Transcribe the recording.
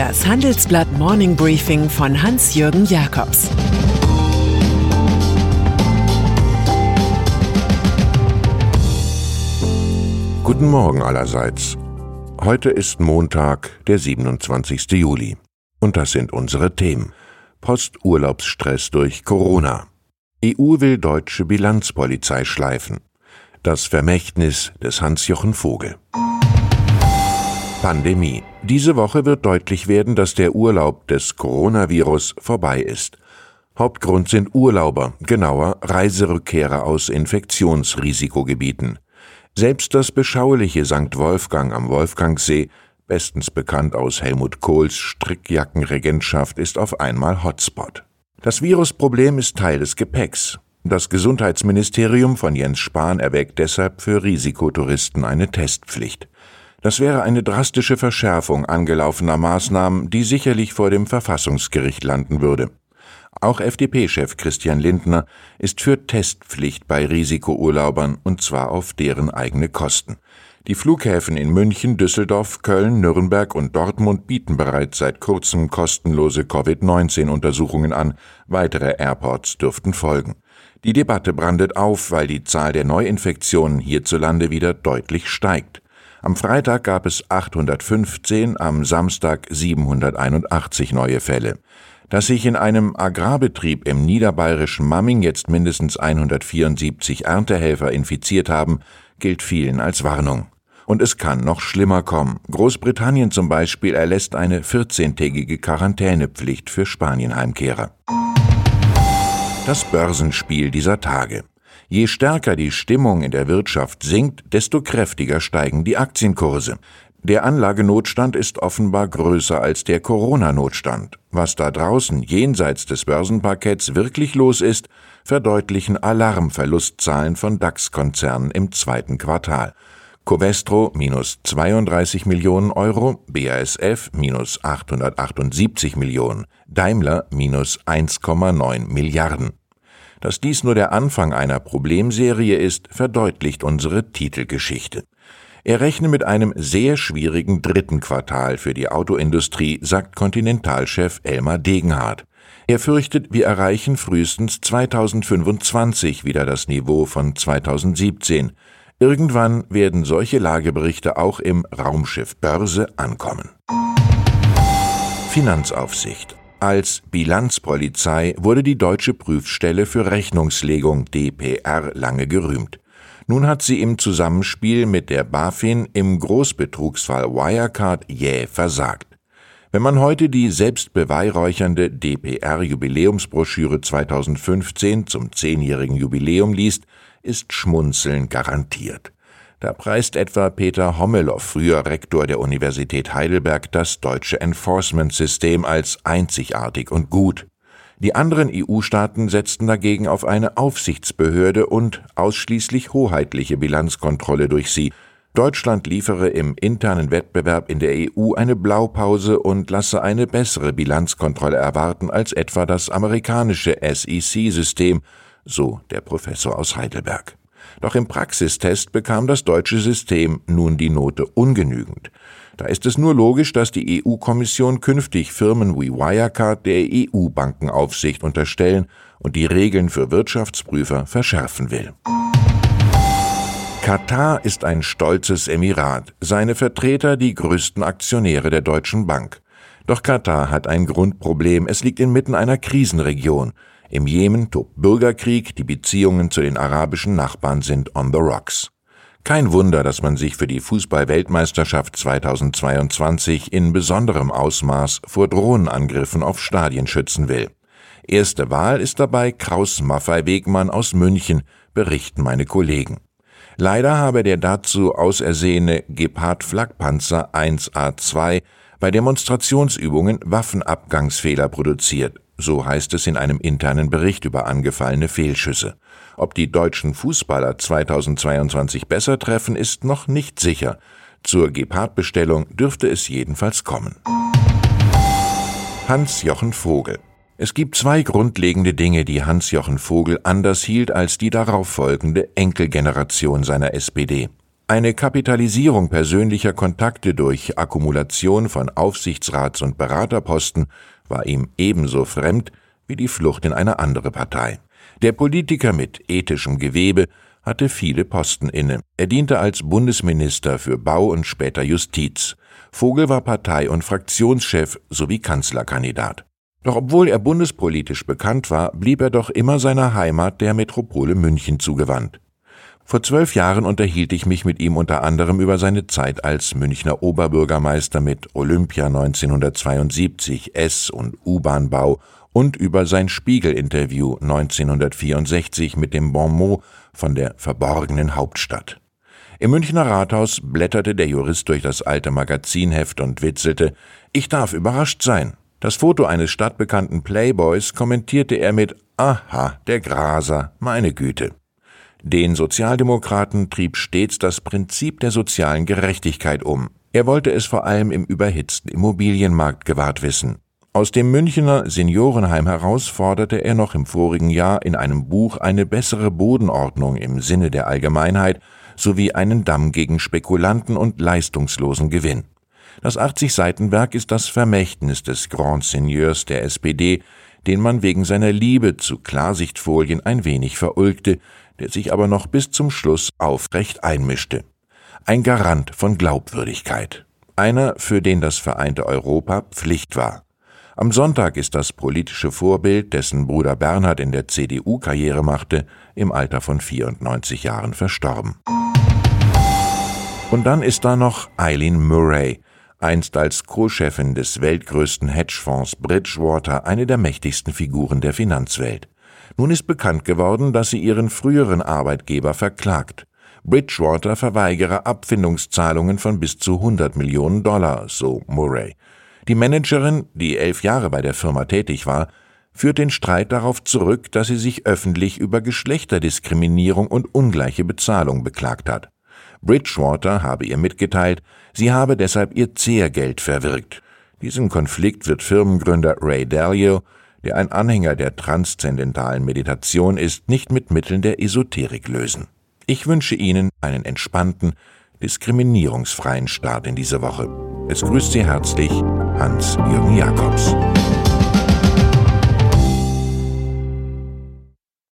Das Handelsblatt Morning Briefing von Hans-Jürgen Jakobs Guten Morgen allerseits. Heute ist Montag, der 27. Juli. Und das sind unsere Themen. Posturlaubsstress durch Corona. EU will deutsche Bilanzpolizei schleifen. Das Vermächtnis des Hans-Jochen Vogel. Pandemie. Diese Woche wird deutlich werden, dass der Urlaub des Coronavirus vorbei ist. Hauptgrund sind Urlauber, genauer Reiserückkehrer aus Infektionsrisikogebieten. Selbst das beschauliche St. Wolfgang am Wolfgangsee, bestens bekannt aus Helmut Kohls Strickjackenregentschaft, ist auf einmal Hotspot. Das Virusproblem ist Teil des Gepäcks. Das Gesundheitsministerium von Jens Spahn erwägt deshalb für Risikotouristen eine Testpflicht. Das wäre eine drastische Verschärfung angelaufener Maßnahmen, die sicherlich vor dem Verfassungsgericht landen würde. Auch FDP-Chef Christian Lindner ist für Testpflicht bei Risikourlaubern und zwar auf deren eigene Kosten. Die Flughäfen in München, Düsseldorf, Köln, Nürnberg und Dortmund bieten bereits seit kurzem kostenlose Covid-19-Untersuchungen an. Weitere Airports dürften folgen. Die Debatte brandet auf, weil die Zahl der Neuinfektionen hierzulande wieder deutlich steigt. Am Freitag gab es 815, am Samstag 781 neue Fälle. Dass sich in einem Agrarbetrieb im niederbayerischen Mamming jetzt mindestens 174 Erntehelfer infiziert haben, gilt vielen als Warnung. Und es kann noch schlimmer kommen. Großbritannien zum Beispiel erlässt eine 14-tägige Quarantänepflicht für Spanienheimkehrer. Das Börsenspiel dieser Tage. Je stärker die Stimmung in der Wirtschaft sinkt, desto kräftiger steigen die Aktienkurse. Der Anlagenotstand ist offenbar größer als der Corona-Notstand. Was da draußen jenseits des Börsenparketts wirklich los ist, verdeutlichen Alarmverlustzahlen von DAX-Konzernen im zweiten Quartal. Covestro minus 32 Millionen Euro, BASF minus 878 Millionen, Daimler minus 1,9 Milliarden. Dass dies nur der Anfang einer Problemserie ist, verdeutlicht unsere Titelgeschichte. Er rechne mit einem sehr schwierigen dritten Quartal für die Autoindustrie, sagt Kontinentalchef Elmar Degenhardt. Er fürchtet, wir erreichen frühestens 2025 wieder das Niveau von 2017. Irgendwann werden solche Lageberichte auch im Raumschiff Börse ankommen. Finanzaufsicht als Bilanzpolizei wurde die deutsche Prüfstelle für Rechnungslegung DPR lange gerühmt. Nun hat sie im Zusammenspiel mit der BaFin im Großbetrugsfall Wirecard jäh versagt. Wenn man heute die selbstbeweihräuchernde DPR-Jubiläumsbroschüre 2015 zum zehnjährigen Jubiläum liest, ist Schmunzeln garantiert. Da preist etwa Peter Hommelow, früher Rektor der Universität Heidelberg, das deutsche Enforcement-System als einzigartig und gut. Die anderen EU-Staaten setzten dagegen auf eine Aufsichtsbehörde und ausschließlich hoheitliche Bilanzkontrolle durch sie. Deutschland liefere im internen Wettbewerb in der EU eine Blaupause und lasse eine bessere Bilanzkontrolle erwarten als etwa das amerikanische SEC-System, so der Professor aus Heidelberg. Doch im Praxistest bekam das deutsche System nun die Note ungenügend. Da ist es nur logisch, dass die EU-Kommission künftig Firmen wie Wirecard der EU-Bankenaufsicht unterstellen und die Regeln für Wirtschaftsprüfer verschärfen will. Katar ist ein stolzes Emirat, seine Vertreter die größten Aktionäre der Deutschen Bank. Doch Katar hat ein Grundproblem, es liegt inmitten einer Krisenregion. Im Jemen tobt Bürgerkrieg, die Beziehungen zu den arabischen Nachbarn sind on the rocks. Kein Wunder, dass man sich für die Fußball-Weltmeisterschaft 2022 in besonderem Ausmaß vor Drohnenangriffen auf Stadien schützen will. Erste Wahl ist dabei Kraus Maffei Wegmann aus München, berichten meine Kollegen. Leider habe der dazu ausersehene Gepard Flakpanzer 1A2 bei Demonstrationsübungen Waffenabgangsfehler produziert, so heißt es in einem internen Bericht über angefallene Fehlschüsse. Ob die deutschen Fußballer 2022 besser treffen, ist noch nicht sicher. Zur Gepard-Bestellung dürfte es jedenfalls kommen. Hans-Jochen Vogel es gibt zwei grundlegende Dinge, die Hans-Jochen Vogel anders hielt als die darauffolgende Enkelgeneration seiner SPD. Eine Kapitalisierung persönlicher Kontakte durch Akkumulation von Aufsichtsrats- und Beraterposten war ihm ebenso fremd wie die Flucht in eine andere Partei. Der Politiker mit ethischem Gewebe hatte viele Posten inne. Er diente als Bundesminister für Bau und später Justiz. Vogel war Partei- und Fraktionschef sowie Kanzlerkandidat. Doch obwohl er bundespolitisch bekannt war, blieb er doch immer seiner Heimat der Metropole München zugewandt. Vor zwölf Jahren unterhielt ich mich mit ihm unter anderem über seine Zeit als Münchner Oberbürgermeister mit Olympia 1972, S- und U-Bahn-Bau und über sein Spiegel-Interview 1964 mit dem Bon mot von der verborgenen Hauptstadt. Im Münchner Rathaus blätterte der Jurist durch das alte Magazinheft und witzelte, ich darf überrascht sein. Das Foto eines stadtbekannten Playboys kommentierte er mit Aha, der Graser, meine Güte. Den Sozialdemokraten trieb stets das Prinzip der sozialen Gerechtigkeit um. Er wollte es vor allem im überhitzten Immobilienmarkt gewahrt wissen. Aus dem Münchener Seniorenheim heraus forderte er noch im vorigen Jahr in einem Buch eine bessere Bodenordnung im Sinne der Allgemeinheit sowie einen Damm gegen Spekulanten und leistungslosen Gewinn. Das 80-Seiten-Werk ist das Vermächtnis des Grand Seigneurs der SPD, den man wegen seiner Liebe zu Klarsichtfolien ein wenig verulgte, der sich aber noch bis zum Schluss aufrecht einmischte. Ein Garant von Glaubwürdigkeit. Einer, für den das vereinte Europa Pflicht war. Am Sonntag ist das politische Vorbild, dessen Bruder Bernhard in der CDU Karriere machte, im Alter von 94 Jahren verstorben. Und dann ist da noch Eileen Murray, einst als Co-Chefin des weltgrößten Hedgefonds Bridgewater eine der mächtigsten Figuren der Finanzwelt. Nun ist bekannt geworden, dass sie ihren früheren Arbeitgeber verklagt. Bridgewater verweigere Abfindungszahlungen von bis zu 100 Millionen Dollar, so Murray. Die Managerin, die elf Jahre bei der Firma tätig war, führt den Streit darauf zurück, dass sie sich öffentlich über Geschlechterdiskriminierung und ungleiche Bezahlung beklagt hat. Bridgewater habe ihr mitgeteilt, sie habe deshalb ihr Zehrgeld verwirkt. Diesen Konflikt wird Firmengründer Ray Dalio der ein Anhänger der transzendentalen Meditation ist, nicht mit Mitteln der Esoterik lösen. Ich wünsche Ihnen einen entspannten, diskriminierungsfreien Start in diese Woche. Es grüßt Sie herzlich Hans-Jürgen Jakobs.